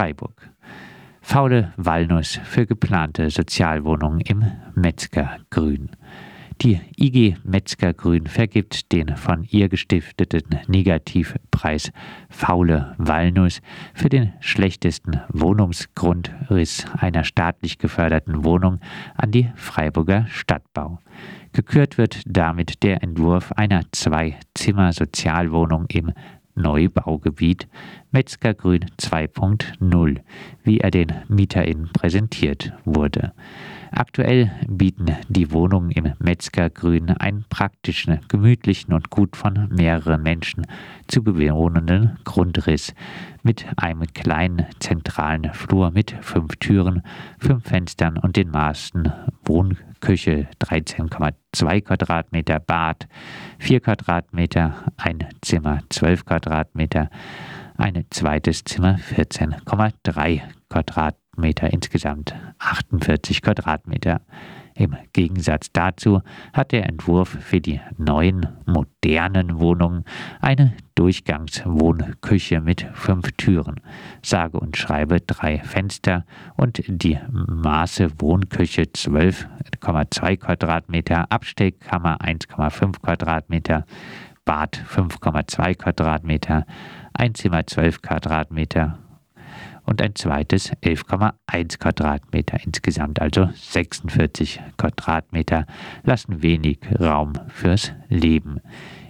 Freiburg. Faule Walnuss für geplante Sozialwohnungen im Metzgergrün. Die IG Metzgergrün vergibt den von ihr gestifteten Negativpreis Faule Walnuss für den schlechtesten Wohnungsgrundriss einer staatlich geförderten Wohnung an die Freiburger Stadtbau. Gekürt wird damit der Entwurf einer Zwei-Zimmer-Sozialwohnung im Neubaugebiet Metzgergrün 2.0, wie er den MieterInnen präsentiert wurde. Aktuell bieten die Wohnungen im Metzgergrün einen praktischen, gemütlichen und gut von mehreren Menschen zu bewohnenden Grundriss mit einem kleinen zentralen Flur mit fünf Türen, fünf Fenstern und den Maßen Wohnküche 13,2 Quadratmeter, Bad 4 Quadratmeter, ein Zimmer 12 Quadratmeter, ein zweites Zimmer 14,3 Quadratmeter. Quadratmeter, insgesamt 48 Quadratmeter. Im Gegensatz dazu hat der Entwurf für die neuen, modernen Wohnungen eine Durchgangswohnküche mit fünf Türen, sage und schreibe drei Fenster und die Maße Wohnküche 12,2 Quadratmeter, Abstellkammer 1,5 Quadratmeter, Bad 5,2 Quadratmeter, Einzimmer 12 Quadratmeter und ein zweites 11,1 Quadratmeter. Insgesamt also 46 Quadratmeter lassen wenig Raum fürs Leben.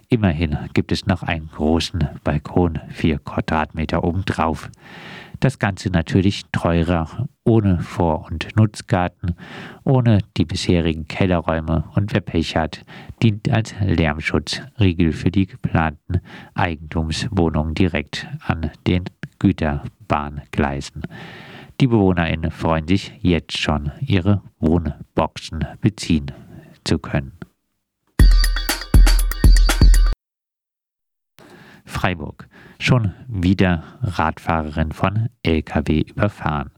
Immerhin gibt es noch einen großen Balkon, 4 Quadratmeter obendrauf. Das Ganze natürlich teurer, ohne Vor- und Nutzgarten, ohne die bisherigen Kellerräume und wer Pech hat, dient als Lärmschutzriegel für die geplanten Eigentumswohnungen direkt an den Güterbahngleisen. Die BewohnerInnen freuen sich jetzt schon, ihre Wohnboxen beziehen zu können. Freiburg. Schon wieder Radfahrerin von LKW überfahren.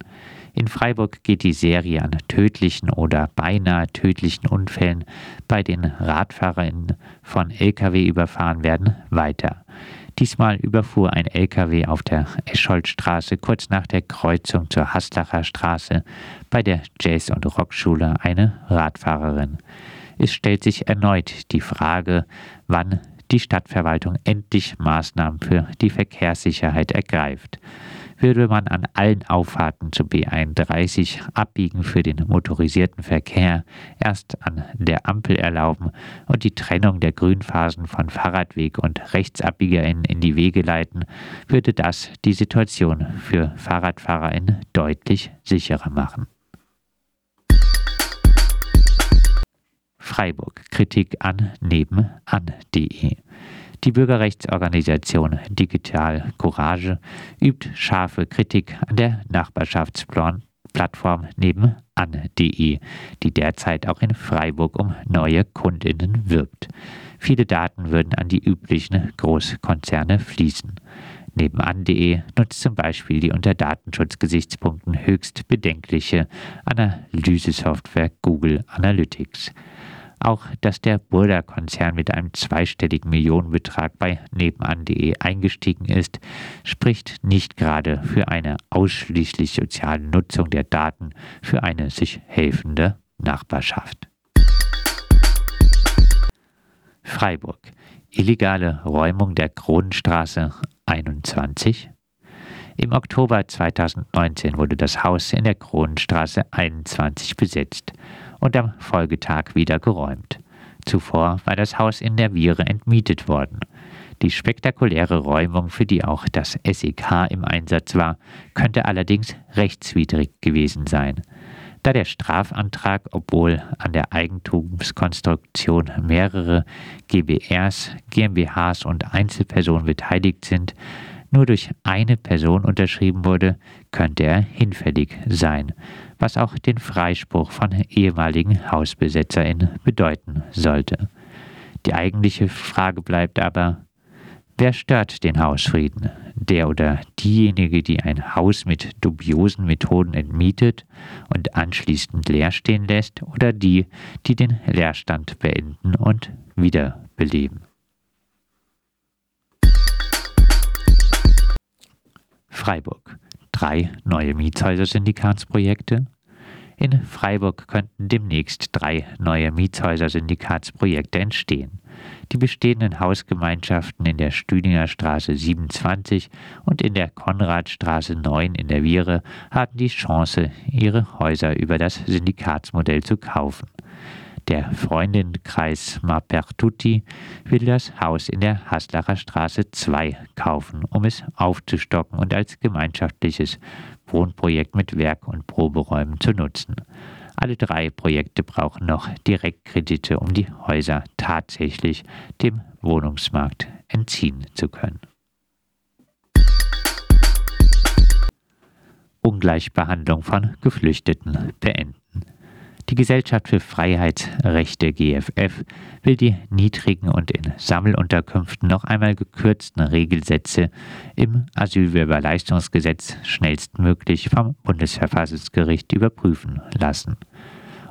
In Freiburg geht die Serie an tödlichen oder beinahe tödlichen Unfällen, bei denen RadfahrerInnen von LKW überfahren werden, weiter. Diesmal überfuhr ein LKW auf der Escholtstraße kurz nach der Kreuzung zur Haslacher Straße bei der Jazz- und Rockschule eine Radfahrerin. Es stellt sich erneut die Frage, wann die Stadtverwaltung endlich Maßnahmen für die Verkehrssicherheit ergreift würde man an allen Auffahrten zu B31 Abbiegen für den motorisierten Verkehr erst an der Ampel erlauben und die Trennung der Grünphasen von Fahrradweg und RechtsabbiegerInnen in die Wege leiten, würde das die Situation für FahrradfahrerInnen deutlich sicherer machen. Freiburg Kritik an nebenan.de die Bürgerrechtsorganisation Digital Courage übt scharfe Kritik an der Nachbarschaftsplattform nebenan.de, die derzeit auch in Freiburg um neue Kundinnen wirbt. Viele Daten würden an die üblichen Großkonzerne fließen. Nebenan.de nutzt zum Beispiel die unter Datenschutzgesichtspunkten höchst bedenkliche Analysesoftware Google Analytics. Auch dass der Burda-Konzern mit einem zweistelligen Millionenbetrag bei nebenan.de eingestiegen ist, spricht nicht gerade für eine ausschließlich soziale Nutzung der Daten für eine sich helfende Nachbarschaft. Freiburg. Illegale Räumung der Kronenstraße 21. Im Oktober 2019 wurde das Haus in der Kronenstraße 21 besetzt und am Folgetag wieder geräumt. Zuvor war das Haus in der Viere entmietet worden. Die spektakuläre Räumung, für die auch das SEK im Einsatz war, könnte allerdings rechtswidrig gewesen sein. Da der Strafantrag, obwohl an der Eigentumskonstruktion mehrere GBRs, GmbHs und Einzelpersonen beteiligt sind, nur durch eine Person unterschrieben wurde, könnte er hinfällig sein was auch den Freispruch von ehemaligen HausbesetzerInnen bedeuten sollte. Die eigentliche Frage bleibt aber, wer stört den Hausfrieden? Der oder diejenige, die ein Haus mit dubiosen Methoden entmietet und anschließend leer stehen lässt, oder die, die den Leerstand beenden und wiederbeleben? Freiburg. drei neue Mietshäuser-Syndikatsprojekte. In Freiburg könnten demnächst drei neue Mietshäuser-Syndikatsprojekte entstehen. Die bestehenden Hausgemeinschaften in der Stüdinger Straße 27 und in der Konradstraße 9 in der Viere haben die Chance, ihre Häuser über das Syndikatsmodell zu kaufen. Der Freundinnenkreis Mapertutti will das Haus in der Haslacher Straße 2 kaufen, um es aufzustocken und als gemeinschaftliches Wohnprojekt mit Werk- und Proberäumen zu nutzen. Alle drei Projekte brauchen noch Direktkredite, um die Häuser tatsächlich dem Wohnungsmarkt entziehen zu können. Ungleichbehandlung von Geflüchteten beenden. Die Gesellschaft für Freiheitsrechte GFF will die niedrigen und in Sammelunterkünften noch einmal gekürzten Regelsätze im Asylbewerberleistungsgesetz schnellstmöglich vom Bundesverfassungsgericht überprüfen lassen.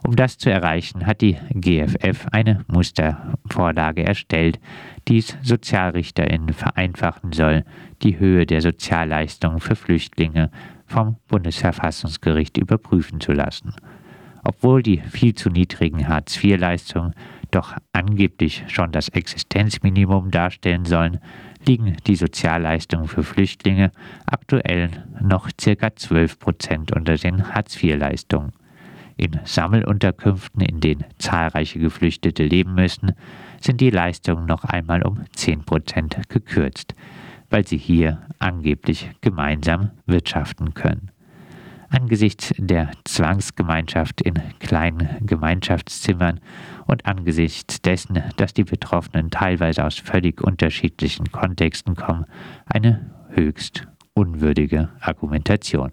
Um das zu erreichen, hat die GFF eine Mustervorlage erstellt, die es SozialrichterInnen vereinfachen soll, die Höhe der Sozialleistungen für Flüchtlinge vom Bundesverfassungsgericht überprüfen zu lassen. Obwohl die viel zu niedrigen Hartz-IV-Leistungen doch angeblich schon das Existenzminimum darstellen sollen, liegen die Sozialleistungen für Flüchtlinge aktuell noch ca. 12 Prozent unter den Hartz-IV-Leistungen. In Sammelunterkünften, in denen zahlreiche Geflüchtete leben müssen, sind die Leistungen noch einmal um 10 Prozent gekürzt, weil sie hier angeblich gemeinsam wirtschaften können. Angesichts der Zwangsgemeinschaft in kleinen Gemeinschaftszimmern und angesichts dessen, dass die Betroffenen teilweise aus völlig unterschiedlichen Kontexten kommen, eine höchst unwürdige Argumentation.